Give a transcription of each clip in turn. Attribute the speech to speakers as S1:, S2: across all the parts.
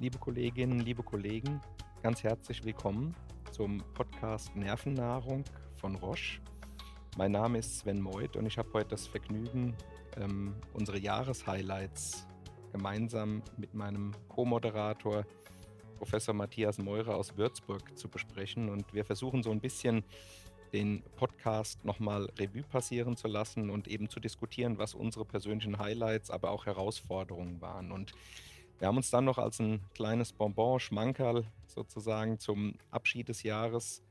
S1: liebe Kolleginnen, liebe Kollegen, ganz herzlich willkommen zum Podcast Nervennahrung von Roche. Mein Name ist Sven Meuth und ich habe heute das Vergnügen, ähm, unsere Jahreshighlights gemeinsam mit meinem Co-Moderator Professor Matthias Meurer aus Würzburg zu besprechen. Und wir versuchen so ein bisschen den Podcast nochmal Revue passieren zu lassen und eben zu diskutieren, was unsere persönlichen Highlights, aber auch Herausforderungen waren. Und wir haben uns dann noch als ein kleines Bonbon, Schmankerl sozusagen zum Abschied des Jahres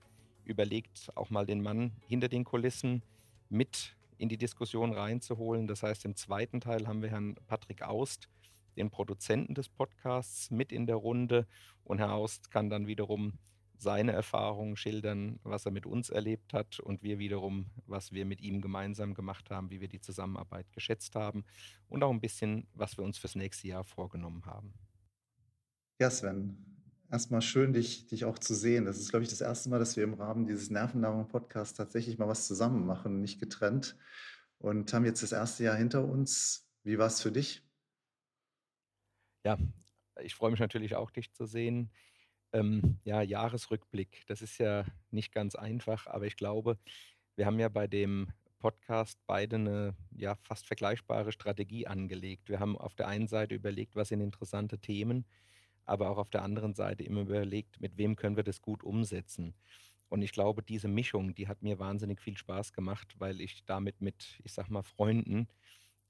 S1: überlegt, auch mal den Mann hinter den Kulissen mit in die Diskussion reinzuholen. Das heißt, im zweiten Teil haben wir Herrn Patrick Aust, den Produzenten des Podcasts, mit in der Runde. Und Herr Aust kann dann wiederum seine Erfahrungen schildern, was er mit uns erlebt hat und wir wiederum, was wir mit ihm gemeinsam gemacht haben, wie wir die Zusammenarbeit geschätzt haben und auch ein bisschen, was wir uns fürs nächste Jahr vorgenommen haben.
S2: Ja, Sven, erstmal schön, dich, dich auch zu sehen. Das ist, glaube ich, das erste Mal, dass wir im Rahmen dieses Nervennahrung-Podcasts tatsächlich mal was zusammen machen, nicht getrennt. Und haben jetzt das erste Jahr hinter uns. Wie war es für dich?
S1: Ja, ich freue mich natürlich auch, dich zu sehen. Ähm, ja, Jahresrückblick, das ist ja nicht ganz einfach, aber ich glaube, wir haben ja bei dem Podcast beide eine ja fast vergleichbare Strategie angelegt. Wir haben auf der einen Seite überlegt, was sind interessante Themen, aber auch auf der anderen Seite immer überlegt, mit wem können wir das gut umsetzen. Und ich glaube, diese Mischung, die hat mir wahnsinnig viel Spaß gemacht, weil ich damit mit, ich sag mal, Freunden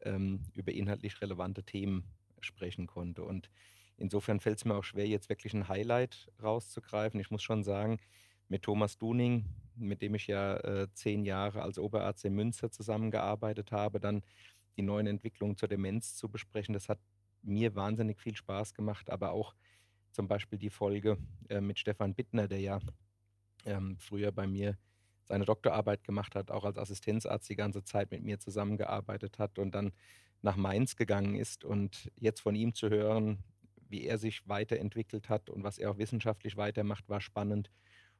S1: ähm, über inhaltlich relevante Themen sprechen konnte. Und Insofern fällt es mir auch schwer, jetzt wirklich ein Highlight rauszugreifen. Ich muss schon sagen, mit Thomas Duning, mit dem ich ja äh, zehn Jahre als Oberarzt in Münster zusammengearbeitet habe, dann die neuen Entwicklungen zur Demenz zu besprechen, das hat mir wahnsinnig viel Spaß gemacht, aber auch zum Beispiel die Folge äh, mit Stefan Bittner, der ja ähm, früher bei mir seine Doktorarbeit gemacht hat, auch als Assistenzarzt die ganze Zeit mit mir zusammengearbeitet hat und dann nach Mainz gegangen ist und jetzt von ihm zu hören, wie er sich weiterentwickelt hat und was er auch wissenschaftlich weitermacht, war spannend.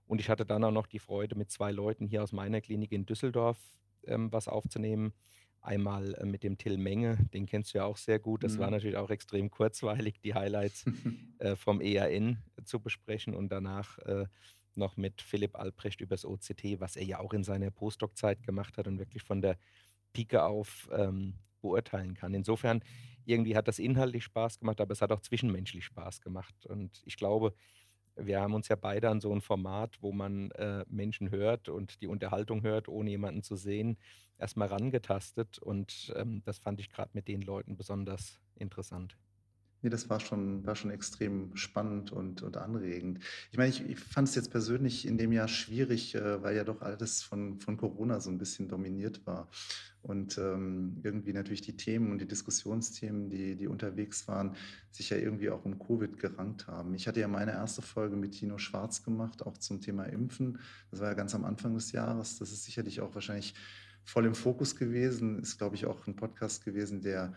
S1: Und ich hatte dann auch noch die Freude, mit zwei Leuten hier aus meiner Klinik in Düsseldorf ähm, was aufzunehmen. Einmal äh, mit dem Till Menge, den kennst du ja auch sehr gut. Das mhm. war natürlich auch extrem kurzweilig, die Highlights äh, vom EAN zu besprechen und danach äh, noch mit Philipp Albrecht übers OCT, was er ja auch in seiner Postdoc-Zeit gemacht hat und wirklich von der Pike auf ähm, beurteilen kann. Insofern, irgendwie hat das inhaltlich Spaß gemacht, aber es hat auch zwischenmenschlich Spaß gemacht. Und ich glaube, wir haben uns ja beide an so ein Format, wo man äh, Menschen hört und die Unterhaltung hört, ohne jemanden zu sehen, erstmal rangetastet. Und ähm, das fand ich gerade mit den Leuten besonders interessant.
S2: Nee, das war schon, war schon extrem spannend und, und anregend. Ich meine, ich, ich fand es jetzt persönlich in dem Jahr schwierig, äh, weil ja doch alles von, von Corona so ein bisschen dominiert war. Und ähm, irgendwie natürlich die Themen und die Diskussionsthemen, die, die unterwegs waren, sich ja irgendwie auch um Covid gerankt haben. Ich hatte ja meine erste Folge mit Tino Schwarz gemacht, auch zum Thema Impfen. Das war ja ganz am Anfang des Jahres. Das ist sicherlich auch wahrscheinlich voll im Fokus gewesen. Ist, glaube ich, auch ein Podcast gewesen, der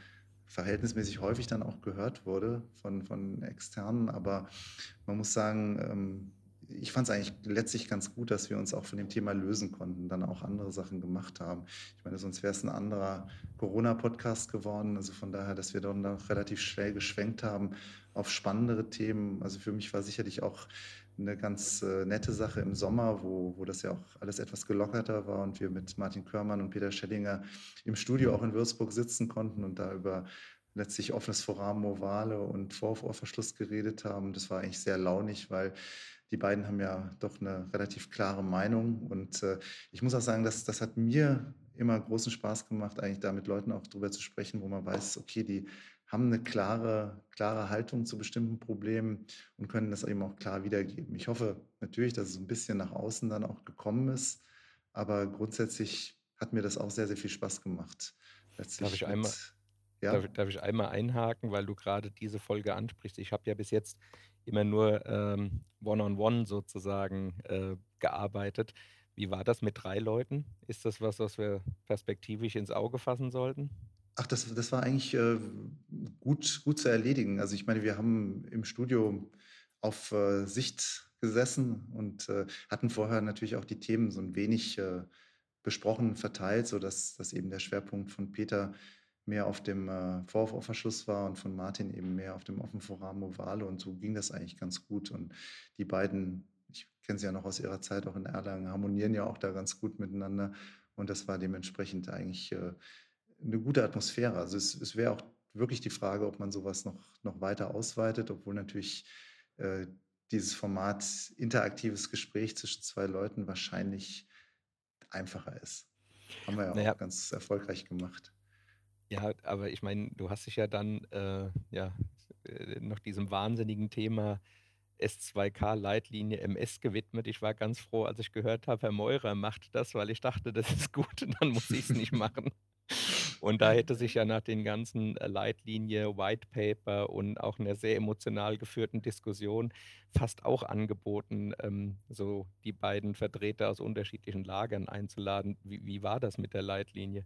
S2: verhältnismäßig häufig dann auch gehört wurde von, von Externen. Aber man muss sagen, ähm, ich fand es eigentlich letztlich ganz gut, dass wir uns auch von dem Thema lösen konnten, dann auch andere Sachen gemacht haben. Ich meine, sonst wäre es ein anderer Corona-Podcast geworden. Also von daher, dass wir dann relativ schnell geschwenkt haben auf spannendere Themen. Also für mich war sicherlich auch eine ganz äh, nette Sache im Sommer, wo, wo das ja auch alles etwas gelockerter war und wir mit Martin Körmann und Peter Schellinger im Studio auch in Würzburg sitzen konnten und da über letztlich offenes Foramen Ovale und Vorhofohrverschluss geredet haben. Das war eigentlich sehr launig, weil die beiden haben ja doch eine relativ klare Meinung. Und äh, ich muss auch sagen, dass, das hat mir immer großen Spaß gemacht, eigentlich da mit Leuten auch drüber zu sprechen, wo man weiß, okay, die haben eine klare, klare Haltung zu bestimmten Problemen und können das eben auch klar wiedergeben. Ich hoffe natürlich, dass es ein bisschen nach außen dann auch gekommen ist, aber grundsätzlich hat mir das auch sehr, sehr viel Spaß gemacht.
S1: Darf ich, einmal, ja? darf, darf, ich einmal einhaken, weil du gerade diese Folge ansprichst? Ich habe ja bis jetzt immer nur ähm, one-on-one sozusagen äh, gearbeitet. Wie war das mit drei Leuten? Ist das was, was wir perspektivisch ins Auge fassen sollten?
S2: Ach, das, das war eigentlich äh, gut, gut zu erledigen. Also ich meine, wir haben im Studio auf äh, Sicht gesessen und äh, hatten vorher natürlich auch die Themen so ein wenig äh, besprochen, verteilt, sodass dass eben der Schwerpunkt von Peter mehr auf dem äh, Vorwurfverschluss war und von Martin eben mehr auf dem offenen Forum Ovale. Und so ging das eigentlich ganz gut. Und die beiden, ich kenne sie ja noch aus ihrer Zeit auch in Erlangen, harmonieren ja auch da ganz gut miteinander. Und das war dementsprechend eigentlich äh, eine gute Atmosphäre. Also es, es wäre auch wirklich die Frage, ob man sowas noch, noch weiter ausweitet, obwohl natürlich äh, dieses Format interaktives Gespräch zwischen zwei Leuten wahrscheinlich einfacher ist. Haben wir ja
S1: Naja,
S2: auch ganz erfolgreich gemacht.
S1: Ja, aber ich meine, du hast dich ja dann, äh, ja, äh, noch diesem wahnsinnigen Thema S2K-Leitlinie MS gewidmet. Ich war ganz froh, als ich gehört habe, Herr Meurer macht das, weil ich dachte, das ist gut und dann muss ich es nicht machen. Und da hätte sich ja nach den ganzen äh, Leitlinie, White Paper und auch einer sehr emotional geführten Diskussion fast auch angeboten, ähm, so die beiden Vertreter aus unterschiedlichen Lagern einzuladen. Wie, wie war das mit der Leitlinie?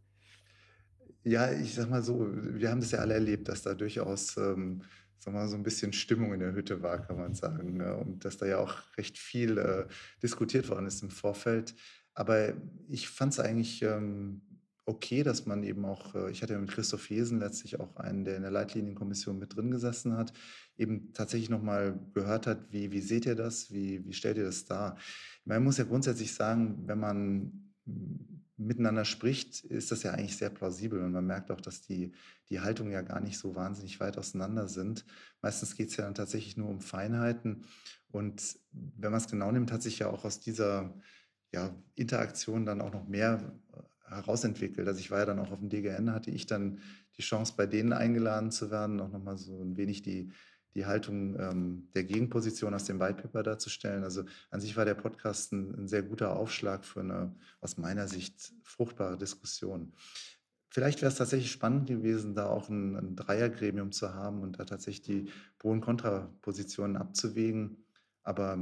S2: Ja, ich sag mal so, wir haben das ja alle erlebt, dass da durchaus, ähm, wir mal, so ein bisschen Stimmung in der Hütte war, kann man sagen, ne? Und dass da ja auch recht viel, äh, diskutiert worden ist im Vorfeld. Aber ich fand es eigentlich, ähm, okay, dass man eben auch äh, ich hatte ja mit Christoph Hesen letztlich auch einen, der in der Leitlinienkommission mit drin gesessen hat, eben tatsächlich noch mal gehört hat: „Wie wie seht ihr das? Wie wie stellt ihr das dar?“ Man muss ja grundsätzlich sagen, wenn man, miteinander spricht, ist das ja eigentlich sehr plausibel und man merkt auch, dass die, die Haltungen ja gar nicht so wahnsinnig weit auseinander sind. Meistens geht es ja dann tatsächlich nur um Feinheiten und wenn man es genau nimmt, hat sich ja auch aus dieser ja, Interaktion dann auch noch mehr äh, herausentwickelt. Also ich war ja dann auch auf dem DGN, hatte ich dann die Chance, bei denen eingeladen zu werden, auch nochmal so ein wenig die, die Haltung ähm, der Gegenposition aus dem White Paper darzustellen. Also an sich war der Podcast ein, ein, sehr guter Aufschlag für eine aus meiner Sicht fruchtbare Diskussion. Vielleicht wäre es tatsächlich spannend gewesen, da auch ein, ein Dreiergremium zu haben und da tatsächlich die Pro- und Kontrapositionen abzuwägen. Aber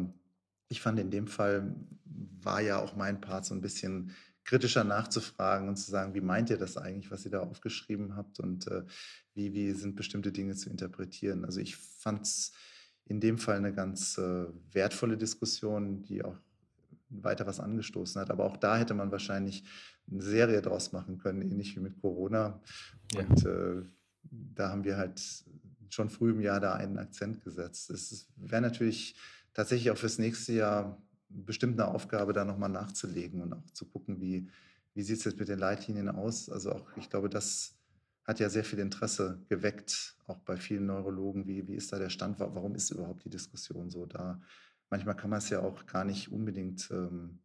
S2: ich fand in dem Fall war ja auch mein Part so ein bisschen kritischer nachzufragen und zu sagen, wie meint ihr das eigentlich, was ihr da aufgeschrieben habt und äh, wie, wie sind bestimmte Dinge zu interpretieren. Also ich fand es in dem Fall eine ganz äh, wertvolle Diskussion, die auch weiter was angestoßen hat. Aber auch da hätte man wahrscheinlich eine Serie draus machen können, ähnlich wie mit Corona.
S1: Ja.
S2: Und äh, da haben wir halt schon früh im Jahr da einen Akzent gesetzt. Es wäre natürlich tatsächlich auch fürs nächste Jahr bestimmt eine Aufgabe, da nochmal nachzulegen und auch zu gucken, wie, wie sieht es jetzt mit den Leitlinien aus. Also auch, ich glaube, das hat ja sehr viel Interesse geweckt, auch bei vielen Neurologen. Wie, wie ist da der Stand? Warum ist überhaupt die Diskussion so da? Manchmal kann man es ja auch gar nicht unbedingt ähm,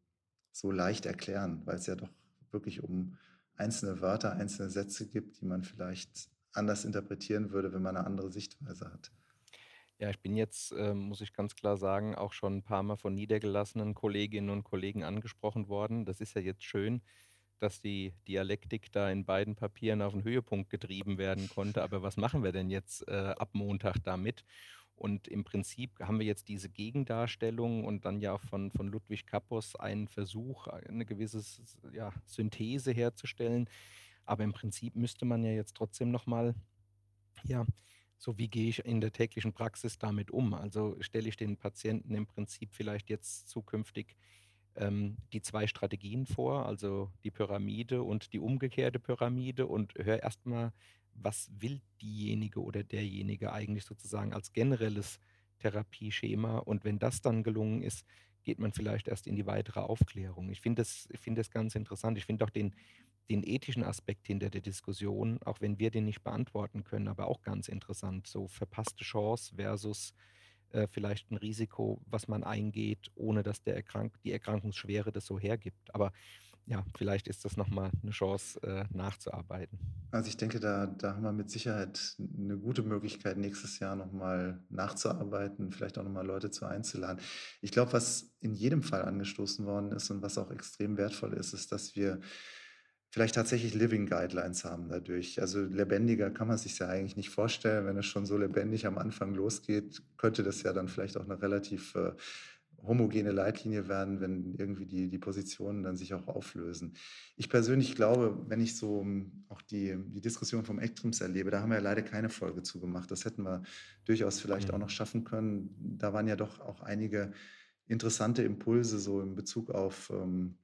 S2: so leicht erklären, weil es ja doch wirklich um einzelne Wörter, einzelne Sätze gibt, die man vielleicht anders interpretieren würde, wenn man eine andere Sichtweise hat.
S1: Ja, ich bin jetzt, ähm, muss ich ganz klar sagen, auch schon ein paar Mal von niedergelassenen Kolleginnen und Kollegen angesprochen worden. Das ist ja jetzt schön, dass die Dialektik da in beiden Papieren auf 'n Höhepunkt getrieben werden konnte. Aber was machen wir denn jetzt, äh, ab Montag damit? Und im Prinzip haben wir jetzt diese Gegendarstellung und dann ja auch von von Ludwig Kappos einen Versuch, eine gewisse ja, Synthese herzustellen. Aber im Prinzip müsste man ja jetzt trotzdem noch mal ja, so wie gehe ich in der täglichen Praxis damit um? Also stelle ich den Patienten im Prinzip vielleicht jetzt zukünftig ähm, die zwei Strategien vor, also die Pyramide und die umgekehrte Pyramide und höre erstmal, was will diejenige oder derjenige eigentlich sozusagen als generelles Therapieschema. Und wenn das dann gelungen ist, geht man vielleicht erst in die weitere Aufklärung. Ich finde das, ich finde das ganz interessant. Ich finde auch den, den ethischen Aspekt hinter der Diskussion, auch wenn wir den nicht beantworten können, aber auch ganz interessant. So verpasste Chance versus äh, vielleicht ein Risiko, was man eingeht, ohne dass der Erkrank die Erkrankungsschwere das so hergibt. Aber ja, vielleicht ist das noch mal 'ne Chance, äh, nachzuarbeiten.
S2: Also ich denke, da, da haben wir mit Sicherheit eine gute Möglichkeit, nächstes Jahr nochmal nachzuarbeiten, vielleicht auch nochmal Leute zu einzuladen. Ich glaube, was in jedem Fall angestoßen worden ist und was auch extrem wertvoll ist, ist, dass wir vielleicht tatsächlich Living Guidelines haben dadurch. Also lebendiger kann man sich ja eigentlich nicht vorstellen. Wenn es schon so lebendig am Anfang losgeht, könnte das ja dann vielleicht auch eine relativ äh, homogene Leitlinie werden, wenn irgendwie die, die Positionen dann sich auch auflösen. Ich persönlich glaube, wenn ich so ähm, auch die, die Diskussion vom Ektrims erlebe, da haben wir ja leider keine Folge zugemacht. Das hätten wir durchaus vielleicht auch
S1: Mhm.
S2: noch schaffen können. Da waren ja doch auch einige interessante Impulse so in Bezug auf ähm,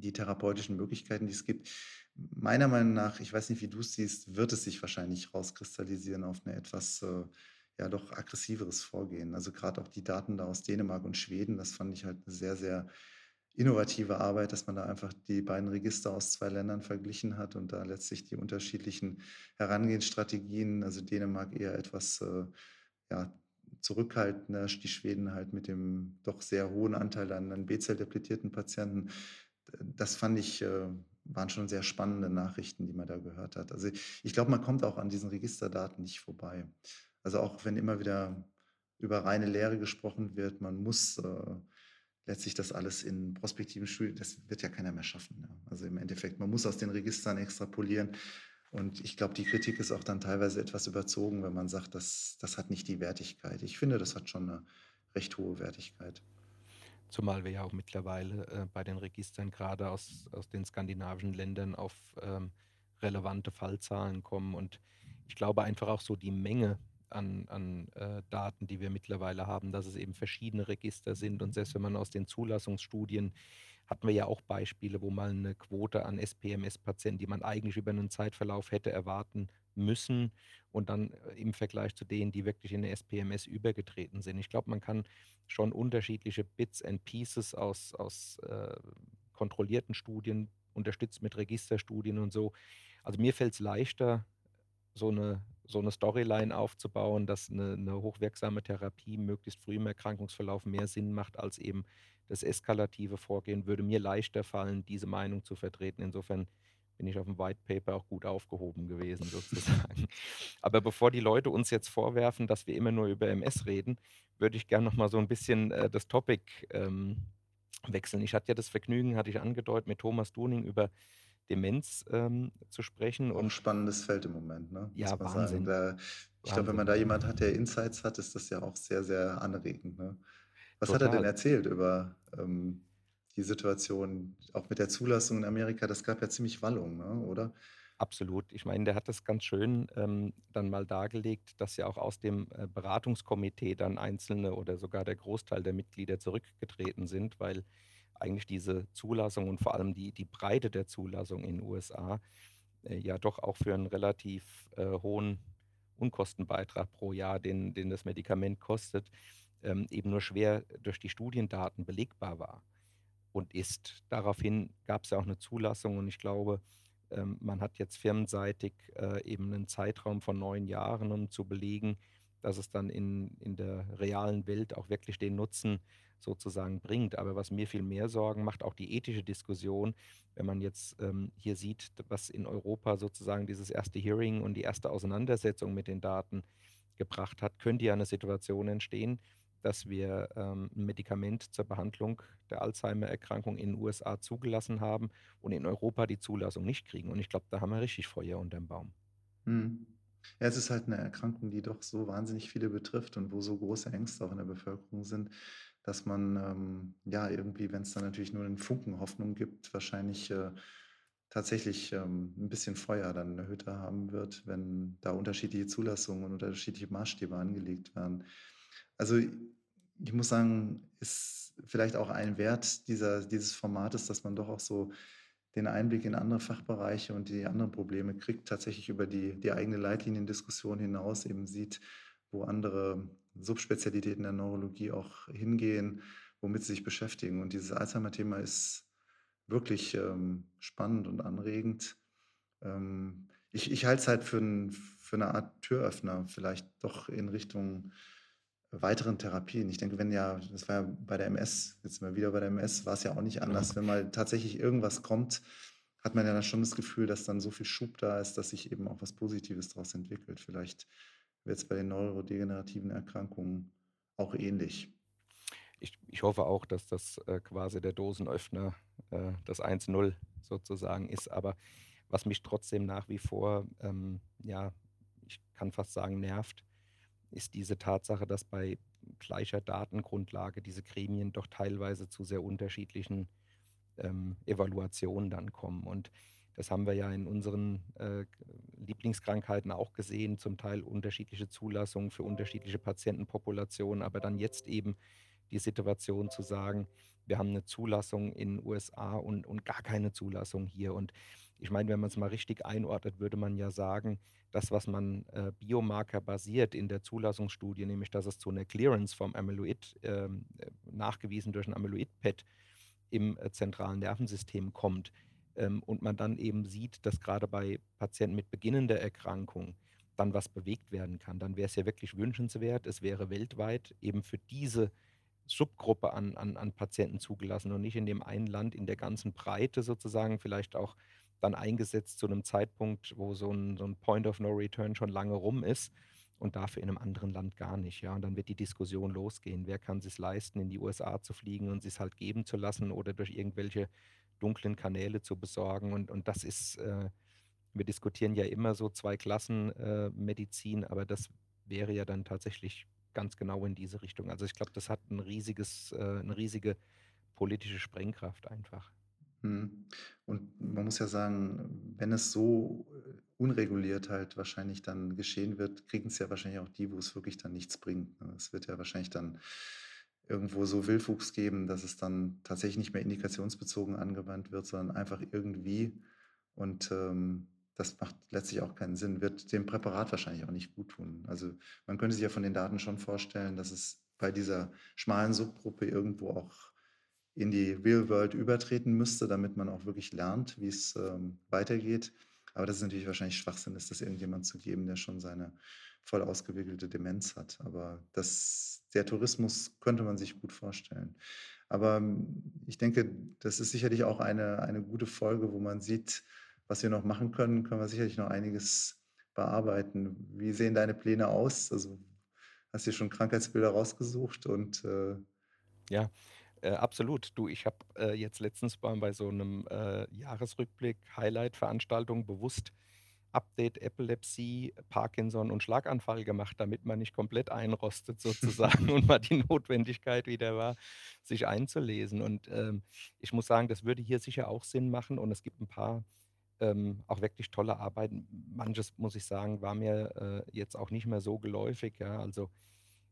S2: die therapeutischen Möglichkeiten, die es gibt. Meiner Meinung nach, ich weiß nicht, wie du es siehst, wird es sich wahrscheinlich rauskristallisieren auf 'ne etwas, äh, ja doch aggressiveres Vorgehen. Also, grad auch die Daten da aus Dänemark und Schweden, das fand ich halt 'ne sehr, sehr innovative Arbeit, dass man da einfach die beiden Register aus 2 Ländern verglichen hat und da letztlich die unterschiedlichen Herangehensstrategien also, Dänemark eher etwas, äh, ja, zurückhaltender, die Schweden halt mit dem doch sehr hohen Anteil an an B-Zell-depletierten Patienten. Das fand ich, äh waren schon sehr spannende Nachrichten, die man da gehört hat. Also, ich glaube, man kommt auch an diesen Registerdaten nicht vorbei. Also, auch wenn immer wieder über reine Lehre gesprochen wird, man muss, äh, letztlich das alles in prospektiven Studien das wird ja keiner mehr schaffen, ja. Also, im Endeffekt, man muss aus den Registern extrapolieren und ich glaube, die Kritik ist auch dann teilweise etwas überzogen, wenn man sagt, das das hat nicht die Wertigkeit. Ich finde, das hat schon 'ne recht hohe Wertigkeit.
S1: Zumal wir ja auch mittlerweile, äh, bei den Registern grade aus aus den skandinavischen Ländern auf, ähm, relevante Fallzahlen kommen. Und ich glaube einfach auch so die Menge an an, äh, Daten, die wir mittlerweile haben, dass es eben verschiedene Register sind. Und selbst wenn man aus den Zulassungsstudien hatten wir ja auch Beispiele, wo mal 'ne Quote an SPMS-Patienten, die man eigentlich über 'nen Zeitverlauf hätte erwarten müssen und dann, äh, im Vergleich zu denen, die wirklich in 'ne SPMS übergetreten sind. Ich glaube, man kann schon unterschiedliche Bits and Pieces aus aus, äh, kontrollierten Studien, unterstützt mit Registerstudien und so also, mir fällt's leichter, so 'ne so 'ne Storyline aufzubauen, dass 'ne 'ne hochwirksame Therapie möglichst früh im Erkrankungsverlauf mehr Sinn macht als eben das eskalative Vorgehen, würde mir leichter fallen, diese Meinung zu vertreten. Insofern bin ich auf'm White Paper auch gut aufgehoben gewesen sozusagen. Aber bevor die Leute uns jetzt vorwerfen, dass wir immer nur über MS reden, würde ich gern noch mal so 'n bisschen, äh, das Topic, ähm, wechseln. Ich hatte ja das Vergnügen, hatte ich angedeutet, mit Thomas Duning über Demenz, ähm, zu sprechen
S2: Auch
S1: und
S2: spannendes Feld im Moment, ne, muss
S1: Ja. Wahnsinn.
S2: Da ich glaube, wenn man da jemand hat, der Insights hat, ist das ja auch sehr, sehr anregend, ne? Was hat er denn
S1: Total.
S2: erzählt über, ähm, die Situation auch mit der Zulassung in Amerika? Das gab ja ziemlich Wallung, ne, oder?
S1: Absolut. Ich meine, der hat das ganz schön, ähm, dann mal dargelegt, dass ja auch aus dem, äh, Beratungskomitee dann einzelne oder sogar der Großteil der Mitglieder zurückgetreten sind, weil eigentlich diese Zulassung und vor allem die die Breite der Zulassung in USA, äh, ja doch auch für 'n relativ, äh, hohen Unkostenbeitrag pro Jahr, den den das Medikament kostet, ähm, eben nur schwer durch die Studiendaten belegbar war und ist. Daraufhin gab's ja auch 'ne Zulassung und ich glaube, ähm, man hat jetzt firmenseitig, äh, eben 'nen Zeitraum von 9 Jahren, um zu belegen, dass es dann in in der realen Welt auch wirklich den Nutzen sozusagen bringt. Aber was mir viel mehr Sorgen macht, auch die ethische Diskussion, wenn man jetzt, ähm, hier sieht, was in Europa sozusagen dieses 1. Hearing und die 1. Auseinandersetzung mit den Daten gebracht hat, könnte ja 'ne Situation entstehen, dass wir, ähm, 'n Medikament zur Behandlung der Alzheimer-Erkrankung in USA zugelassen haben und in Europa die Zulassung nicht kriegen. Und ich glaube, da haben wir richtig Feuer unterm Baum.
S2: Mhm. Ja, es ist halt 'ne Erkrankung, die doch so wahnsinnig viele betrifft und wo so große Ängste auch in der Bevölkerung sind, dass man, ähm, ja, irgendwie, wenn's dann natürlich nur 'nen Funken Hoffnung gibt, wahrscheinlich, äh, tatsächlich, ähm, 'n bisschen Feuer dann erhöhter haben wird, wenn da unterschiedliche Zulassungen und unterschiedliche Maßstäbe angelegt werden. Also, ich muss sagen, ist vielleicht auch ein Wert dieser dieses Formates, dass man doch auch so den Einblick in andere Fachbereiche und die anderen Probleme kriegt, tatsächlich über die die eigene Leitliniendiskussion hinaus eben sieht, wo andere Subspezialitäten der Neurologie auch hingehen, womit sie sich beschäftigen. Und dieses Alzheimer-Thema ist wirklich, ähm, spannend und anregend. Ähm, ich ich halte es halt für 'n für 'ne Art Türöffner vielleicht doch in Richtung weiteren Therapien. Ich denke, wenn ja das war ja bei der MS jetzt sind wir wieder bei der MS, war's ja auch nicht anders. Wenn mal tatsächlich irgendwas kommt, hat man ja dann schon das Gefühl, dass dann so viel Schub da ist, dass sich eben auch was Positives draus entwickelt. Vielleicht wird's bei den neurodegenerativen Erkrankungen auch ähnlich.
S1: Ich ich hoffe auch, dass das, äh, quasi der Dosenöffner, äh, das 1:0 sozusagen ist. Aber was mich trotzdem nach wie vor, ähm, ja, ich kann fast sagen, nervt, ist diese Tatsache, dass bei gleicher Datengrundlage diese Gremien doch teilweise zu sehr unterschiedlichen, ähm, Evaluationen dann kommen. Und das haben wir ja in unseren, äh, Lieblingskrankheiten auch gesehen, zum Teil unterschiedliche Zulassungen für unterschiedliche Patientenpopulationen, aber dann jetzt eben die Situation zu sagen, wir haben eine Zulassung in USA und und gar keine Zulassung hier. Und ich meine, wenn man es mal richtig einordnet, würde man ja sagen, das, was man, äh, biomarkerbasiert in der Zulassungsstudie, nämlich dass es zu einer Clearance vom Amyloid, ähm, äh, nachgewiesen durch ein Amyloid-PET im, äh, zentralen Nervensystem kommt, ähm, und man dann eben sieht, dass gerade bei Patienten mit beginnender Erkrankung dann was bewegt werden kann, dann wäre es ja wirklich wünschenswert. Es wäre weltweit eben für diese Subgruppe an an an Patienten zugelassen und nicht in dem einen Land in der ganzen Breite sozusagen, vielleicht auch dann eingesetzt zu einem Zeitpunkt, wo so ein so 'n Point of No Return schon lange rum ist und dafür in einem anderen Land gar nicht, ja? Und dann wird die Diskussion losgehen. Wer kann sich's leisten, in die USA zu fliegen und sich's halt geben zu lassen oder durch irgendwelche dunklen Kanäle zu besorgen? Und und das ist, äh wir diskutieren ja immer so zwei Klassen, äh, Medizin, aber das wäre ja dann tatsächlich ganz genau in diese Richtung. Also, ich glaube, das hat ein riesiges äh, 'ne riesige politische Sprengkraft einfach.
S2: Mhm. Und man muss ja sagen, wenn es so, äh, unreguliert halt wahrscheinlich dann geschehen wird, kriegen es ja wahrscheinlich auch die, wo es wirklich dann nichts bringt, ne? Es wird ja wahrscheinlich dann irgendwo so Wildwuchs geben, dass es dann tatsächlich nicht mehr indikationsbezogen angewandt wird, sondern einfach irgendwie und, ähm, das macht letztlich auch keinen Sinn, wird dem Präparat wahrscheinlich auch nicht guttun. Also, man könnte sich ja von den Daten schon vorstellen, dass es bei dieser schmalen Subgruppe irgendwo auch in die Real World übertreten müsste, damit man auch wirklich lernt, wie's, ähm, weitergeht. Aber das ist natürlich wahrscheinlich Schwachsinn ist, das irgendjemand zu geben, der schon seine voll ausgewickelte Demenz hat. Aber das der Tourismus könnte man sich gut vorstellen. Aber, hm, ich denke, das ist sicherlich auch eine eine gute Folge, wo man sieht, was wir noch machen können, können wir sicherlich noch einiges bearbeiten. Wie sehen deine Pläne aus? Also, hast dir schon Krankheitsbilder rausgesucht und, äh
S1: Ja, äh, absolut. Du, ich habe, äh, jetzt letztens mal bei so 'nem, äh, Jahresrückblick Highlight-Veranstaltung bewusst Update Epilepsie, Parkinson und Schlaganfall gemacht, damit man nicht komplett einrostet sozusagen und mal die Notwendigkeit wieder war, sich einzulesen. Und, ähm, ich muss sagen, das würde hier sicher auch Sinn machen und es gibt 'n paar, ähm, auch wirklich tolle Arbeiten. Manches, muss ich sagen, war mir, äh, jetzt auch nicht mehr so geläufig, ja. Also,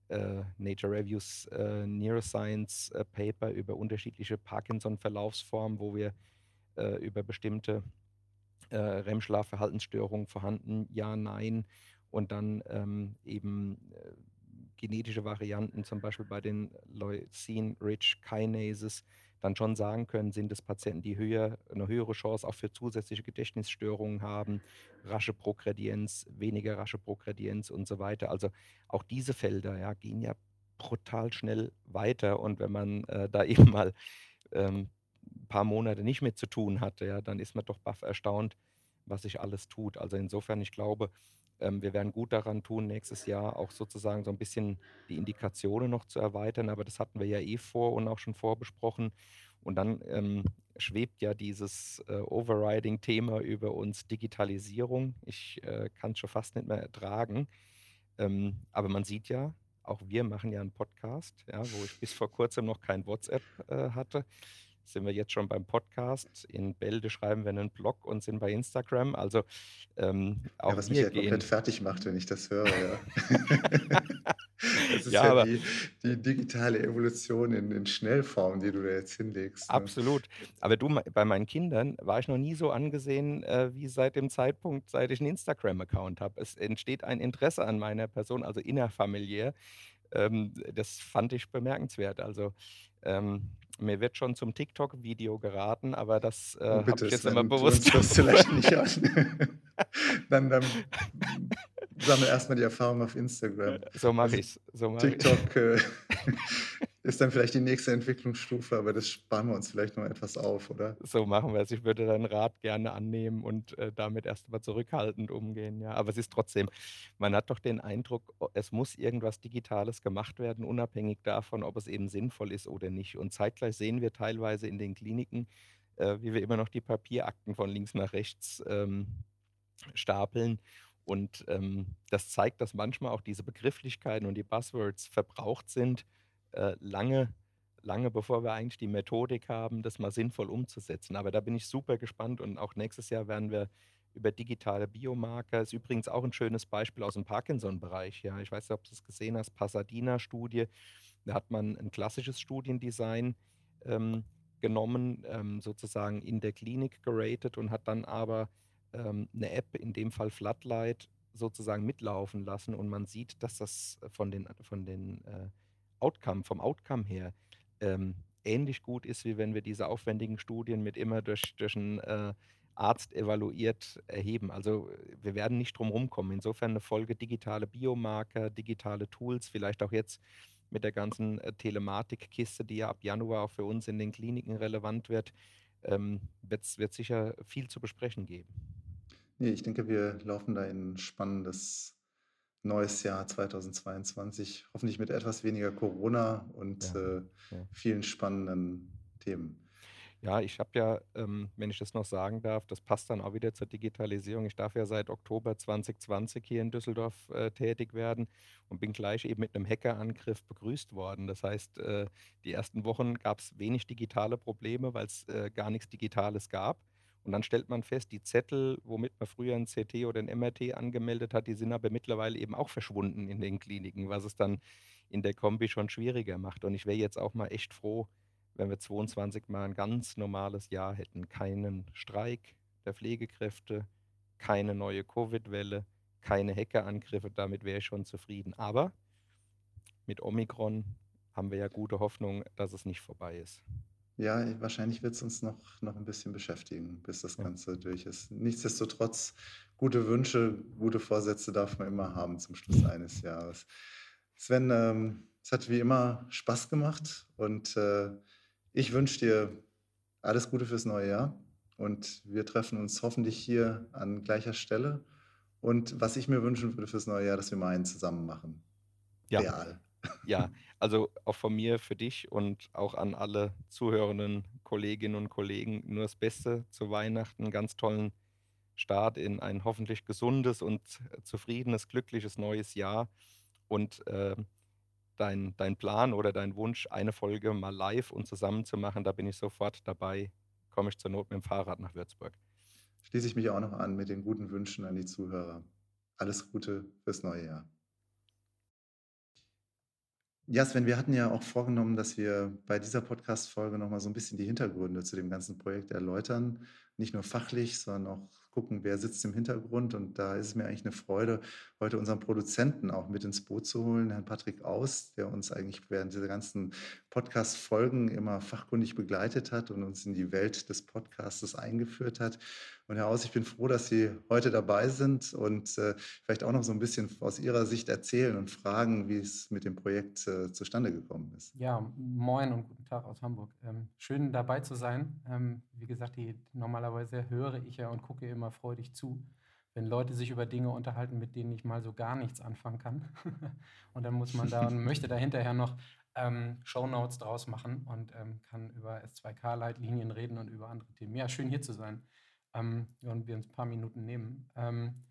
S1: äh, Nature Reviews, äh, Neuroscience, äh, Paper über unterschiedliche Parkinson-Verlaufsformen, wo wir, äh, über bestimmte, äh, REM-Schlafverhaltensstörungen vorhanden, ja, nein. Und dann, ähm, eben, genetische Varianten, zum Beispiel bei den Leucin Rich Kinases, dann schon sagen können, sind es Patienten, die höher 'ne höhere Chance auch für zusätzliche Gedächtnisstörungen haben, rasche Progredienz, weniger rasche Progredienz und so weiter. Also, auch diese Felder, ja, gehen ja brutal schnell weiter und wenn man, äh, da eben mal, ähm, paar Monate nicht mit zu tun hatte, ja, dann ist man doch baff erstaunt, was sich alles tut. Also, insofern, ich glaube, wir werden gut daran tun, nächstes Jahr auch sozusagen so 'n bisschen die Indikationen noch zu erweitern, aber das hatten wir ja eh vor und auch schon vorbesprochen. Und dann, ähm, schwebt ja dieses, äh, Overriding-Thema über uns Digitalisierung. Ich, äh, kann's schon fast nicht mehr ertragen. Ähm, aber man sieht ja, auch wir machen ja 'n Podcast, ja, wo ich bis vor Kurzem noch kein WhatsApp, äh, hatte. Sind wir jetzt schon beim Podcast. In Bälde schreiben wir 'nen Blog und sind bei Instagram. Also, ähm,
S2: Ja,
S1: auch
S2: was mich ja komplett
S1: gehen
S2: fertig macht, wenn ich das höre, ja. Das ist
S1: Ja,
S2: ja die die digitale Evolution in in Schnellform, die du da jetzt hinlegst, ne?
S1: Absolut. Aber du, bei meinen Kindern war ich noch nie so angesehen, äh, wie seit dem Zeitpunkt, seit ich 'n Instagram-Account habe. Es entsteht ein Interesse an meiner Person, also innerfamiliär. Ähm, das fand ich bemerkenswert. Also, ähm, mir wird schon zum TikTok-Video geraten, aber das, äh,
S2: Oh,
S1: habe ich jetzt immer bewusst
S2: das vielleicht nicht an. Dann dann, sammle erst mal die Erfahrung auf Instagram.
S1: So mache
S2: Also,
S1: ich's, so mache ich
S2: TikTok, äh, ist dann vielleicht die nächste Entwicklungsstufe, aber das sparen wir uns vielleicht noch etwas auf, oder?
S1: So machen wir's. Ich würde deinen Rat gerne annehmen und, äh, damit erst mal zurückhaltend umgehen, ja. Aber es ist trotzdem man hat doch den Eindruck, es muss irgendwas Digitales gemacht werden, unabhängig davon, ob es eben sinnvoll ist oder nicht. Und zeitgleich sehen wir teilweise in den Kliniken, äh, wie wir immer noch die Papierakten von links nach rechts, ähm, stapeln. Und, ähm, das zeigt, dass manchmal auch diese Begrifflichkeiten und die Buzzwords verbraucht sind, äh, lange lange bevor wir eigentlich die Methodik haben, das mal sinnvoll umzusetzen. Aber da bin ich super gespannt und auch nächstes Jahr werden wir über digitale Biomarker. Ist übrigens auch ein schönes Beispiel aus dem Parkinson-Bereich, ja. Ich weiß nicht, ob du es gesehen hast, Pasadena-Studie. Da hat man ein klassisches Studiendesign, ähm, genommen, ähm, sozusagen in der Klinik geratet und hat dann aber, ähm, 'ne App, in dem Fall Floodlight, sozusagen mitlaufen lassen und man sieht, dass das von den von den, äh, Outcome vom Outcome her, ähm, ähnlich gut ist, wie wenn wir diese aufwendigen Studien mit immer durch durch 'n, äh, Arzt evaluiert erheben. Also, äh, wir werden nicht drum rumkommen. Insofern eine Folge digitale Biomarker, digitale Tools, vielleicht auch jetzt mit der ganzen, äh, Telematikkiste, die ja ab Januar auch für uns in den Kliniken relevant wird, ähm, wird sicher viel zu besprechen geben.
S2: Ne, ich denke, wir laufen da in spannendes neues Jahr 2022, hoffentlich mit etwas weniger Corona und,
S1: Ja,
S2: äh,
S1: ja.
S2: vielen spannenden Themen.
S1: Ja, ich habe ja, ähm, wenn ich das noch sagen darf, das passt dann auch wieder zur Digitalisierung. Ich darf ja seit Oktober 2020 hier in Düsseldorf, äh, tätig werden und bin gleich eben mit einem Hackerangriff begrüßt worden. Das heißt, äh, die ersten Wochen gab es wenig digitale Probleme, weil's, äh, gar nichts Digitales gab. Und dann stellt man fest, die Zettel, womit man früher ein CT oder ein MRT angemeldet hat, die sind aber mittlerweile eben auch verschwunden in den Kliniken, was es dann in der Kombi schon schwieriger macht. Und ich wäre jetzt auch mal echt froh, wenn wir 22 mal ein ganz normales Jahr hätten. Keinen Streik der Pflegekräfte, keine neue Covid-Welle, keine Hackerangriffe, damit wäre ich schon zufrieden. Aber mit Omikron haben wir ja gute Hoffnung, dass es nicht vorbei ist.
S2: Ja, wahrscheinlich wird's uns noch noch 'n bisschen beschäftigen, bis das
S1: Ja.
S2: Ganze durch ist. Nichtsdestotrotz, gute Wünsche, gute Vorsätze darf man immer haben zum Schluss eines Jahres. Sven, ähm, es hat wie immer Spaß gemacht und, äh, ich wünsche dir alles Gute fürs neue Jahr und wir treffen uns hoffentlich hier an gleicher Stelle. Und was ich mir wünschen würde fürs neue Jahr, dass wir mal einen zusammen machen.
S1: Ja.
S2: Real.
S1: Ja, also auch von mir für dich und auch an alle zuhörenden Kolleginnen und Kollegen nur das Beste zu Weihnachten, ganz tollen Start in ein hoffentlich gesundes und zufriedenes, glückliches neues Jahr. Und, ähm, dein dein Plan oder dein Wunsch, eine Folge mal live und zusammen zu machen, da bin ich sofort dabei. Komme ich zur Not mit'm Fahrrad nach Würzburg.
S2: Schließe ich mich auch noch an mit den guten Wünschen an die Zuhörer. Alles Gute fürs neue Jahr. Ja, Sven, wir hatten ja auch vorgenommen, dass wir bei dieser Podcast-Folge noch mal so 'n bisschen die Hintergründe zu dem ganzen Projekt erläutern. Nicht nur fachlich, sondern auch gucken, wer sitzt im Hintergrund. Und da ist es mir eigentlich 'ne Freude, heute unseren Produzenten auch mit ins Boot zu holen, Herrn Patrick Aus, der uns eigentlich während dieser ganzen Podcast-Folgen immer fachkundig begleitet hat und uns in die Welt des Podcastes eingeführt hat. Und Herr Aus, ich bin froh, dass Sie heute dabei sind und, äh, vielleicht auch noch so 'n bisschen aus Ihrer Sicht erzählen und fragen, wie es mit dem Projekt, äh, zustande gekommen ist.
S3: Ja, moin und guten Tag aus Hamburg. Ähm, schön dabei zu sein. Ähm, wie gesagt, die normalerweise höre ich ja und gucke immer freudig zu, wenn Leute sich über Dinge unterhalten, mit denen ich mal so gar nichts anfangen kann. Und dann muss man da und möchte da hinterher noch, ähm, Shownotes draus machen und, ähm, kann über S2K-Leitlinien reden und über andere Themen. Ja, schön hier zu sein, ähm, und wir uns paar Minuten nehmen. Ähm,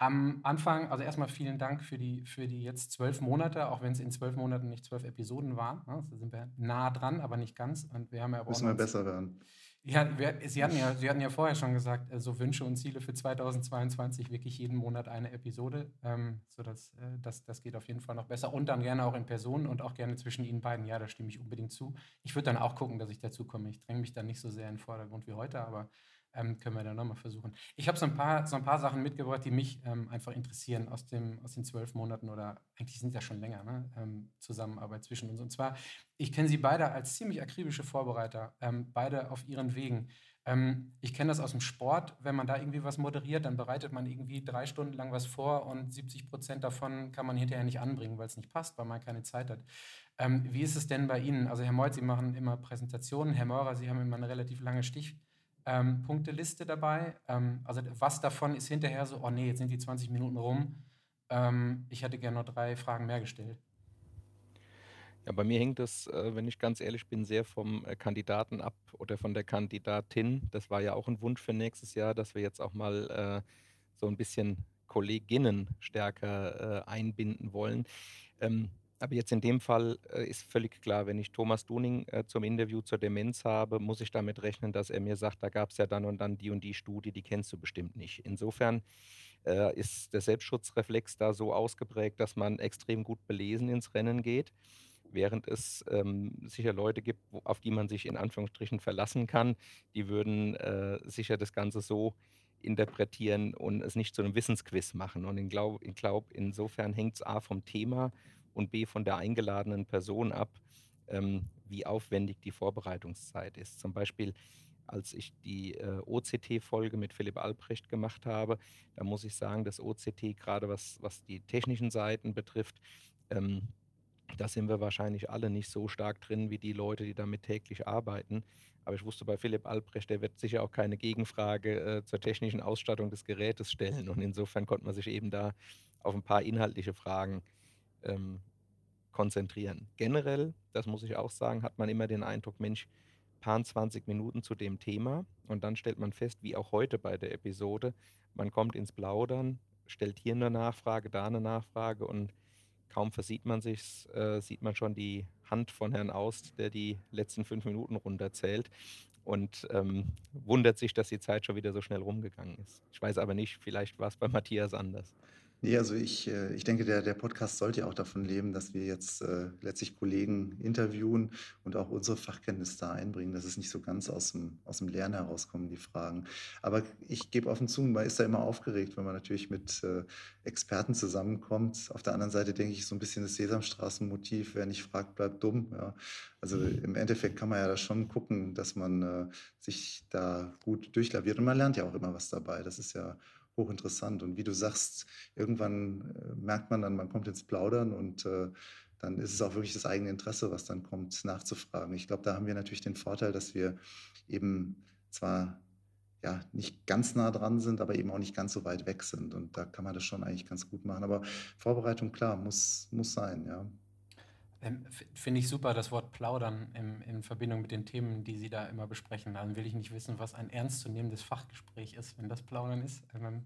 S3: am Anfang also erst mal vielen Dank für die für die jetzt 12 Monate, auch wenn's in 12 Monaten nicht 12 Episoden waren, ne? Da sind wir nah dran, aber nicht ganz. Und wir haben ja aber auch
S2: Müssen wir besser werden.
S3: Ja, wir Sie hatten ja Sie hatten ja vorher schon gesagt, äh, so Wünsche und Ziele für 2022 wirklich jeden Monat eine Episode, ähm, sodass äh, das das geht auf jeden Fall noch besser. Und dann gerne auch in Person und auch gerne zwischen Ihnen beiden. Ja, da stimme ich unbedingt zu. Ich würde dann auch gucken, dass ich dazukomme. Ich dränge mich dann nicht so sehr in 'n Vordergrund wie heute, aber, ähm, können wir dann noch mal versuchen. Ich habe so 'n paar so 'n paar Sachen mitgebracht, die mich, ähm, einfach interessieren aus dem aus den 12 Monaten oder eigentlich sind's ja schon länger, ne, ähm, Zusammenarbeit zwischen uns. Und zwar, ich kenne Sie beide als ziemlich akribische Vorbereiter, ähm, beide auf Ihren Wegen. Ähm, ich kenne das aus'm Sport, wenn man da irgendwie was moderiert, dann bereitet man irgendwie 3 Stunden lang was vor und 70 % davon kann man hinterher nicht anbringen, weil's nicht passt, weil man keine Zeit hat. Ähm, wie ist es denn bei Ihnen? Also, Herr Meuth, Sie machen immer Präsentationen. Herr Meurer, Sie haben immer 'ne relativ lange Stich ähm, Punkteliste dabei. Ähm, also, was davon ist hinterher so: „Oh ne, jetzt sind die 20 Minuten rum. Ähm, ich hätte gern noch 3 Fragen mehr gestellt?“
S1: Ja, bei mir hängt es, äh, wenn ich ganz ehrlich bin, sehr vom, äh, Kandidaten ab oder von der Kandidatin. Das war ja auch 'n Wunsch für nächstes Jahr, dass wir jetzt auch mal, äh, so 'n bisschen Kolleginnen stärker, äh, einbinden wollen. Ähm, aber jetzt in dem Fall äh, ist völlig klar, wenn ich Thomas Duning äh, zum Interview zur Demenz habe, muss ich damit rechnen, dass er mir sagt, da gab es ja dann und dann die und die Studie, die kennst du bestimmt nicht. Insofern äh, ist der Selbstschutzreflex da so ausgeprägt, dass man extrem gut belesen ins Rennen geht, während es ähm, sicher Leute gibt, wo, auf die man sich in Anführungsstrichen verlassen kann. Die würden äh, sicher das Ganze so interpretieren und es nicht zu einem Wissensquiz machen. Und ich glaube, glaub, insofern hängt es A vom Thema und B von der eingeladenen Person ab, ähm, wie aufwendig die Vorbereitungszeit ist. Zum Beispiel, als ich die äh, OCT-Folge mit Philipp Albrecht gemacht habe, da muss ich sagen, das OCT, gerade was, was die technischen Seiten betrifft, ähm, da sind wir wahrscheinlich alle nicht so stark drin wie die Leute, die damit täglich arbeiten. Aber ich wusste bei Philipp Albrecht, der wird sicher auch keine Gegenfrage äh, zur technischen Ausstattung des Gerätes stellen. Und insofern konnte man sich eben da auf ein paar inhaltliche Fragen ähm, konzentrieren. Generell, das muss ich auch sagen, hat man immer den Eindruck, Mensch, paar 20 Minuten zu dem Thema und dann stellt man fest, wie auch heute bei der Episode, man kommt ins Plaudern, stellt hier eine Nachfrage, da eine Nachfrage und kaum versieht man sich, äh, sieht man schon die Hand von Herrn Aust, der die letzten fünf Minuten runterzählt und ähm, wundert sich, dass die Zeit schon wieder so schnell rumgegangen ist. Ich weiß aber nicht, vielleicht war es bei Matthias anders.
S2: Nee, also ich, äh, ich denke, der, der Podcast sollte ja auch davon leben, dass wir jetzt äh, letztlich Kollegen interviewen und auch unsere Fachkenntnis da einbringen, dass es nicht so ganz aus dem, aus dem Lernen herauskommen, die Fragen. Aber ich gebe offen zu, man ist da immer aufgeregt, wenn man natürlich mit äh, Experten zusammenkommt. Auf der anderen Seite denke ich so ein bisschen das Sesamstraßenmotiv, wer nicht fragt, bleibt dumm. Ja. Also im Endeffekt kann man ja da schon gucken, dass man äh, sich da gut durchlaviert und man lernt ja auch immer was dabei. Das ist ja hochinteressant. Und wie du sagst, irgendwann äh, merkt man dann, man kommt ins Plaudern und äh, dann ist es auch wirklich das eigene Interesse, was dann kommt, nachzufragen. Ich glaube, da haben wir natürlich den Vorteil, dass wir eben zwar ja, nicht ganz nah dran sind, aber eben auch nicht ganz so weit weg sind. Und da kann man das schon eigentlich ganz gut machen. Aber Vorbereitung, klar, muss, muss sein, ja.
S3: Ähm, Finde ich super, das Wort plaudern im, in Verbindung mit den Themen, die Sie da immer besprechen. Dann will ich nicht wissen, was ein ernstzunehmendes Fachgespräch ist. Wenn das Plaudern ist, äh, dann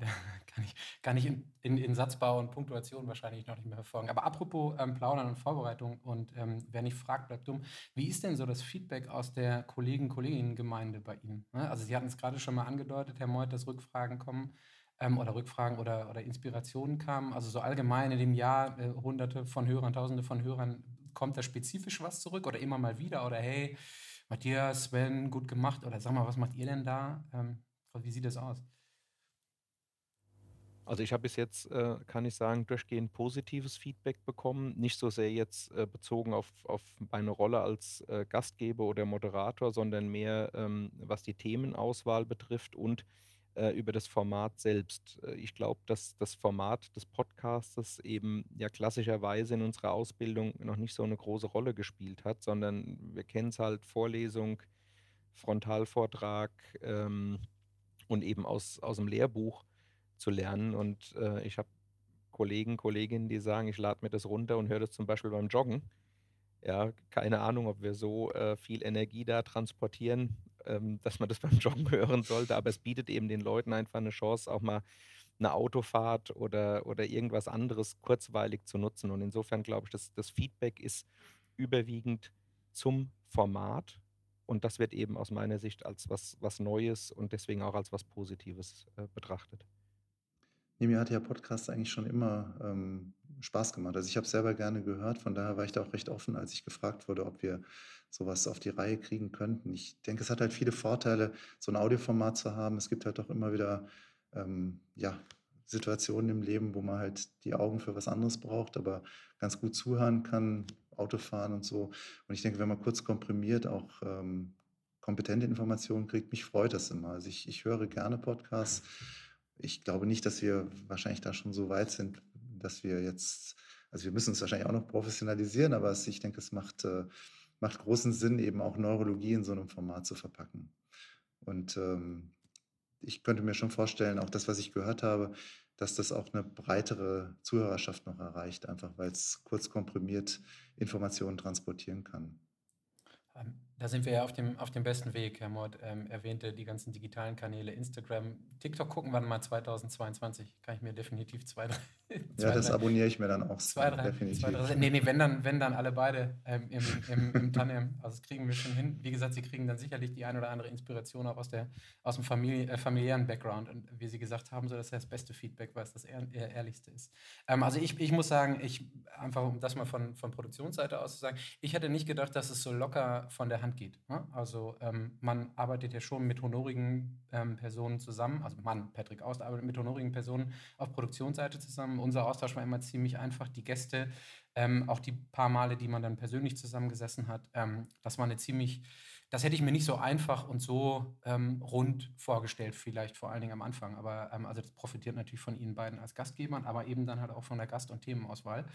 S3: kann ich, kann ich in, in, in, Satzbau und Punktuation wahrscheinlich noch nicht mehr hervorgehen. Aber apropos ähm, Plaudern und Vorbereitung und ähm, wer nicht fragt, bleibt dumm. Wie ist denn so das Feedback aus der Kollegen-Kolleginnen-Gemeinde bei Ihnen? Ne? Also Sie hatten es gerade schon mal angedeutet, Herr Meuth, dass Rückfragen kommen ähm, oder Rückfragen oder, oder Inspirationen kamen? Also so allgemein in dem Jahr äh, hunderte von Hörern, tausende von Hörern, kommt da spezifisch was zurück oder immer mal wieder? Oder hey, Matthias, Sven, gut gemacht oder sag mal, was macht ihr denn da? Ähm, wie sieht das aus?
S1: Also ich habe bis jetzt, äh, kann ich sagen, durchgehend positives Feedback bekommen. Nicht so sehr jetzt äh, bezogen auf, auf meine Rolle als äh, Gastgeber oder Moderator, sondern mehr, ähm, was die Themenauswahl betrifft und äh, über das Format selbst. Äh, ich glaube, dass das Format des Podcastes eben ja klassischerweise in unserer Ausbildung noch nicht so eine große Rolle gespielt hat, sondern wir kennen es halt Vorlesung, Frontalvortrag ähm, und eben aus, aus dem Lehrbuch zu lernen. Und äh, ich habe Kollegen, Kolleginnen, die sagen, ich lade mir das runter und höre das zum Beispiel beim Joggen. Ja, keine Ahnung, ob wir so äh, viel Energie da transportieren, ähm, dass man das beim Joggen hören sollte, aber es bietet eben den Leuten einfach eine Chance, auch mal eine Autofahrt oder, oder irgendwas anderes kurzweilig zu nutzen. Und insofern glaube ich, dass das Feedback ist überwiegend zum Format. Und das wird eben aus meiner Sicht als was, was Neues und deswegen auch als was Positives äh, betrachtet.
S2: Nee, mir hat ja Podcast eigentlich schon immer ähm, Spaß gemacht. Also ich habe selber gerne gehört, von daher war ich da auch recht offen, als ich gefragt wurde, ob wir sowas auf die Reihe kriegen könnten. Ich denke, es hat halt viele Vorteile, so ein Audioformat zu haben. Es gibt halt auch immer wieder ähm, ja, Situationen im Leben, wo man halt die Augen für was anderes braucht, aber ganz gut zuhören kann, Autofahren und so. Und ich denke, wenn man kurz komprimiert auch ähm, kompetente Informationen kriegt, mich freut das immer. Also ich, ich höre gerne Podcasts ich glaube nicht, dass wir wahrscheinlich da schon so weit sind, dass wir jetzt, also wir müssen es wahrscheinlich auch noch professionalisieren, aber es, ich denke, es macht, äh, macht großen Sinn, eben auch Neurologie in so einem Format zu verpacken. Und ähm, ich könnte mir schon vorstellen, auch das, was ich gehört habe, dass das auch eine breitere Zuhörerschaft noch erreicht, einfach weil es kurz komprimiert Informationen transportieren kann.
S3: Da sind wir ja auf dem, auf dem besten Weg. Herr Mord ähm, erwähnte die ganzen digitalen Kanäle, Instagram, TikTok gucken wir mal 2022. Kann ich mir definitiv zwei, drei,
S2: ja, das drei, abonniere ich mir dann auch.
S3: Zwei, drei, definitiv. Zwei, drei, nee, nee, wenn dann, wenn dann alle beide ähm, im, im, im Tandem. Also das kriegen wir schon hin. Wie gesagt, sie kriegen dann sicherlich die ein oder andere Inspiration auch aus, der, aus dem Familie, äh, familiären Background. Und wie Sie gesagt haben, so dass das beste Feedback, weil es das ehr, ehr, ehrlichste ist. Ähm, also ich, ich muss sagen, ich, einfach um das mal von, von Produktionsseite aus zu sagen, ich hätte nicht gedacht, dass es so locker von der Hand geht. Ne? Also ähm, man arbeitet ja schon mit honorigen ähm, Personen zusammen. Also Mann, Patrick Aust, arbeitet mit honorigen Personen auf Produktionsseite zusammen. Unser Austausch war immer ziemlich einfach. Die Gäste, ähm, auch die paar Male, die man dann persönlich zusammengesessen hat, ähm, das war eine ziemlich, das hätte ich mir nicht so einfach und so ähm, rund vorgestellt, vielleicht vor allen Dingen am Anfang. Aber ähm, also das profitiert natürlich von Ihnen beiden als Gastgebern, aber eben dann halt auch von der Gast- und Themenauswahl.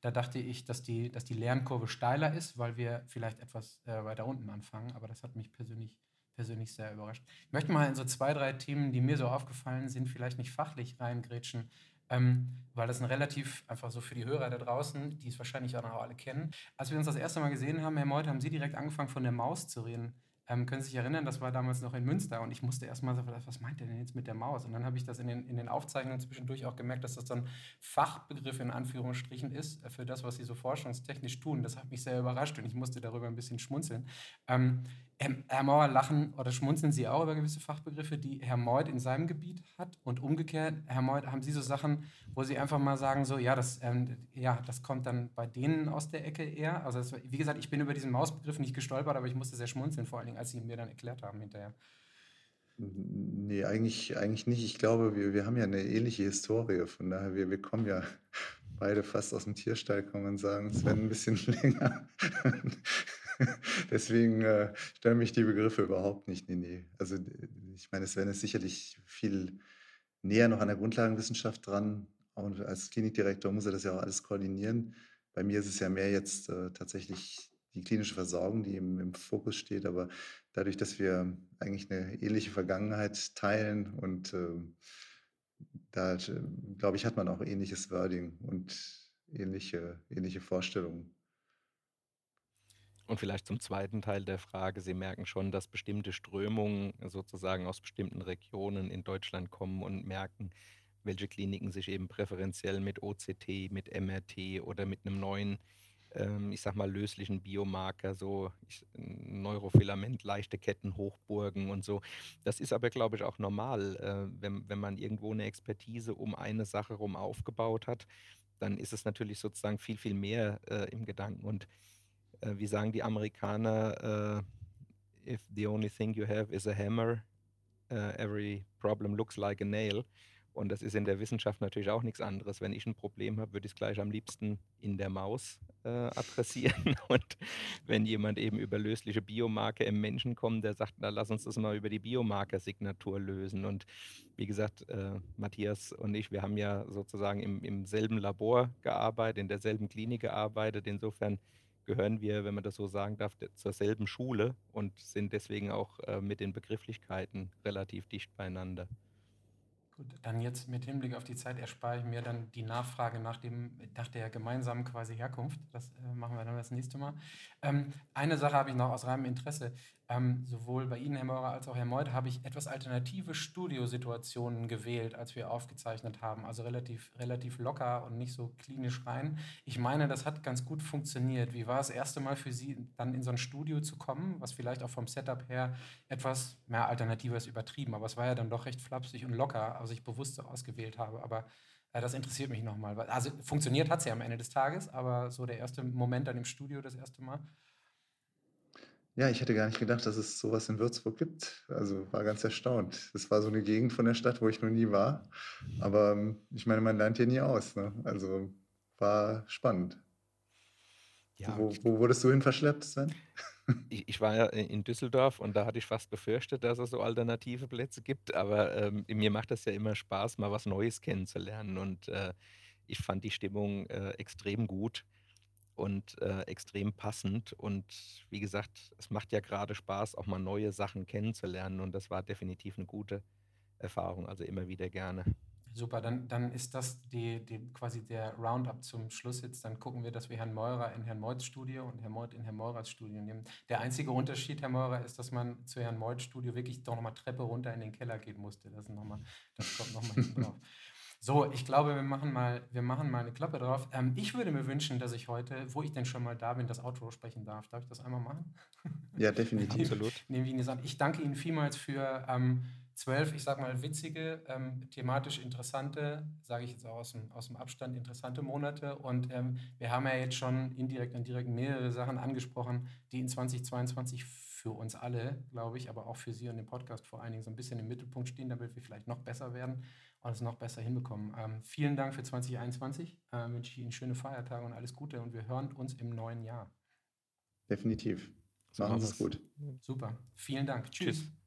S3: Da dachte ich, dass die, dass die Lernkurve steiler ist, weil wir vielleicht etwas äh, weiter unten anfangen. Aber das hat mich persönlich persönlich sehr überrascht. Ich möchte mal in so zwei, drei Themen, die mir so aufgefallen sind, vielleicht nicht fachlich reingrätschen, ähm, weil das ein relativ, einfach so für die Hörer da draußen, die es wahrscheinlich auch noch alle kennen. Als wir uns das erste Mal gesehen haben, Herr Meut, haben Sie direkt angefangen, von der Maus zu reden. Ähm, können Sie sich erinnern, das war damals noch in Münster und ich musste erst mal so, was meint er denn jetzt mit der Maus? Und dann habe ich das in den, in den Aufzeichnungen zwischendurch auch gemerkt, dass das dann Fachbegriff in Anführungsstrichen ist äh, für das, was Sie so forschungstechnisch tun. Das hat mich sehr überrascht und ich musste darüber ein bisschen schmunzeln. Ähm, Herr Mauer, lachen oder schmunzeln Sie auch über gewisse Fachbegriffe, die Herr Meuth in seinem Gebiet hat? Und umgekehrt, Herr Meuth, haben Sie so Sachen, wo Sie einfach mal sagen, so, ja, das, ähm, ja, das kommt dann bei denen aus der Ecke eher? Also, das, wie gesagt, ich bin über diesen Mausbegriff nicht gestolpert, aber ich musste sehr schmunzeln, vor allen Dingen, als Sie ihn mir dann erklärt haben hinterher.
S2: Nee, eigentlich, eigentlich nicht. Ich glaube, wir, wir haben ja eine ähnliche Historie. Von daher, wir, wir kommen ja beide fast aus dem Tierstall, kann man sagen. Es werden ein bisschen länger. Deswegen äh, stören mich die Begriffe überhaupt nicht. Nee, nee. Also ich meine, Sven ist sicherlich viel näher noch an der Grundlagenwissenschaft dran. Und als Klinikdirektor muss er das ja auch alles koordinieren. Bei mir ist es ja mehr jetzt äh, tatsächlich die klinische Versorgung, die im, im, Fokus steht. Aber dadurch, dass wir eigentlich eine ähnliche Vergangenheit teilen und äh, da, äh, glaube ich, hat man auch ähnliches Wording und ähnliche, ähnliche Vorstellungen.
S1: Und vielleicht zum zweiten Teil der Frage. Sie merken schon, dass bestimmte Strömungen sozusagen aus bestimmten Regionen in Deutschland kommen und merken, welche Kliniken sich eben präferenziell mit OCT, mit MRT oder mit einem neuen, ähm, ich sag mal, löslichen Biomarker, so ich, Neurofilament, leichte Ketten, Hochburgen und so. Das ist aber, glaube ich, auch normal, äh, wenn, wenn man irgendwo eine Expertise um eine Sache rum aufgebaut hat, dann ist es natürlich sozusagen viel, viel mehr äh, im Gedanken. Und äh, wie sagen die Amerikaner, äh, if the only thing you have is a hammer, uh, every problem looks like a nail. Und das ist in der Wissenschaft natürlich auch nichts anderes. Wenn ich ein Problem habe, würde ich es gleich am liebsten in der Maus äh, adressieren. Und wenn jemand eben über lösliche Biomarker im Menschen kommt, der sagt, na, lass uns das mal über die Biomarkersignatur lösen. Und wie gesagt, äh, Matthias und ich, wir haben ja sozusagen im, im selben Labor gearbeitet, in derselben Klinik gearbeitet. Insofern gehören wir, wenn man das so sagen darf, zur selben Schule und sind deswegen auch äh, mit den Begrifflichkeiten relativ dicht beieinander.
S3: Gut, dann jetzt mit Hinblick auf die Zeit erspare ich mir dann die Nachfrage nach, dem, nach der gemeinsamen quasi Herkunft. Das äh, machen wir dann das nächste Mal. Ähm, eine Sache habe ich noch aus reinem Interesse. Ähm, sowohl bei Ihnen, Herr Meurer, als auch Herr Meuth, habe ich etwas alternative Studiosituationen gewählt, als wir aufgezeichnet haben. Also relativ, relativ locker und nicht so klinisch rein. Ich meine, das hat ganz gut funktioniert. Wie war es das erste Mal für Sie, dann in so ein Studio zu kommen, was vielleicht auch vom Setup her etwas mehr alternativer ist übertrieben, aber es war ja dann doch recht flapsig und locker, also ich bewusst so ausgewählt habe. Aber äh, das interessiert mich nochmal. Also funktioniert hat es ja am Ende des Tages, aber so der erste Moment dann im Studio, das erste Mal.
S2: Ja, ich hätte gar nicht gedacht, dass es sowas in Würzburg gibt. Also war ganz erstaunt. Das war so eine Gegend von der Stadt, wo ich noch nie war. Aber ähm, ich meine, man lernt hier nie aus. Ne? Also war spannend. Ja, wo, wo wurdest du hin verschleppt, Sven?
S1: Ich, ich, war ja in Düsseldorf und da hatte ich fast befürchtet, dass es so alternative Plätze gibt. Aber ähm, mir macht es ja immer Spaß, mal was Neues kennenzulernen. Und äh, ich fand die Stimmung äh, extrem gut und äh, extrem passend. Und wie gesagt, es macht ja gerade Spaß, auch mal neue Sachen kennenzulernen. Und das war definitiv eine gute Erfahrung, also immer wieder gerne.
S3: Super, dann, dann ist das die, die, quasi der Roundup zum Schluss jetzt. Dann gucken wir, dass wir Herrn Meurer in Herrn Meuts Studio und Herrn Meut in Herrn Meurers Studio nehmen. Der einzige Unterschied, Herr Meurer, ist, dass man zu Herrn Meuts Studio wirklich doch nochmal Treppe runter in den Keller gehen musste. Das, noch mal, das kommt nochmal drauf. So, ich glaube, wir machen mal, wir machen mal eine Klappe drauf. Ähm, ich würde mir wünschen, dass ich heute, wo ich denn schon mal da bin, das Outro sprechen darf. Darf ich das einmal machen?
S2: Ja, definitiv.
S1: Absolut.
S3: Nehmen wir Ihnen Ich danke Ihnen vielmals für ähm, zwölf, ich sag mal, witzige, ähm, thematisch interessante, sage ich jetzt auch aus dem, aus dem Abstand, interessante Monate. Und ähm, wir haben ja jetzt schon indirekt und direkt mehrere Sachen angesprochen, die in 2022 für uns alle, glaube ich, aber auch für Sie und den Podcast vor allen Dingen so ein bisschen im Mittelpunkt stehen, damit wir vielleicht noch besser werden und es noch besser hinbekommen. Ähm, vielen Dank für 2021. Äh, wünsche ich Ihnen schöne Feiertage und alles Gute und wir hören uns im neuen Jahr.
S2: Definitiv. Machen Sie es gut.
S3: Super. Vielen Dank. Tschüss. Tschüss.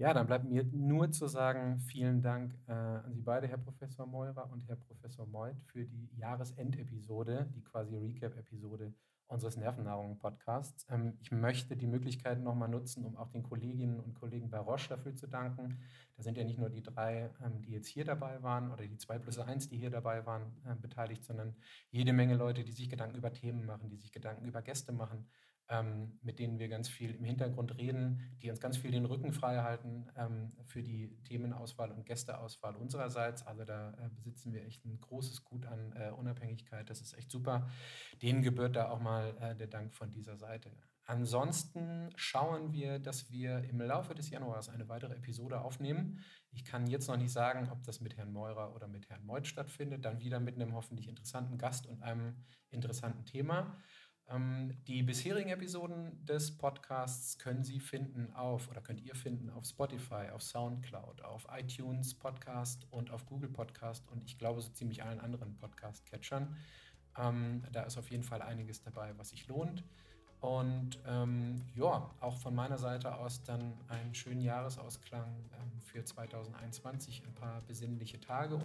S3: Ja, dann bleibt mir nur zu sagen, vielen Dank äh, an Sie beide, Herr Professor Meurer und Herr Professor Meuth, für die Jahresendepisode, die quasi Recap-Episode unseres Nervennahrung-Podcasts. Ähm, ich möchte die Möglichkeit nochmal nutzen, um auch den Kolleginnen und Kollegen bei Roche dafür zu danken. Da sind ja nicht nur die drei, ähm, die jetzt hier dabei waren oder die zwei plus eins, die hier dabei waren, äh, beteiligt, sondern jede Menge Leute, die sich Gedanken über Themen machen, die sich Gedanken über Gäste machen ähm, mit denen wir ganz viel im Hintergrund reden, die uns ganz viel den Rücken frei halten ähm, für die Themenauswahl und Gästeauswahl unsererseits. Also da äh, besitzen wir echt ein großes Gut an äh, Unabhängigkeit. Das ist echt super. Denen gebührt da auch mal äh, der Dank von dieser Seite. Ansonsten schauen wir, dass wir im Laufe des Januars eine weitere Episode aufnehmen. Ich kann jetzt noch nicht sagen, ob das mit Herrn Meurer oder mit Herrn Meuth stattfindet. Dann wieder mit einem hoffentlich interessanten Gast und einem interessanten Thema. Ähm, die bisherigen Episoden des Podcasts können Sie finden auf oder könnt ihr finden auf Spotify, auf Soundcloud, auf iTunes Podcast und auf Google Podcast und ich glaube so ziemlich allen anderen Podcast-Catchern. Ähm, da ist auf jeden Fall einiges dabei, was sich lohnt. Und ähm, ja, auch von meiner Seite aus dann einen schönen Jahresausklang ähm, für 2021, ein paar besinnliche Tage.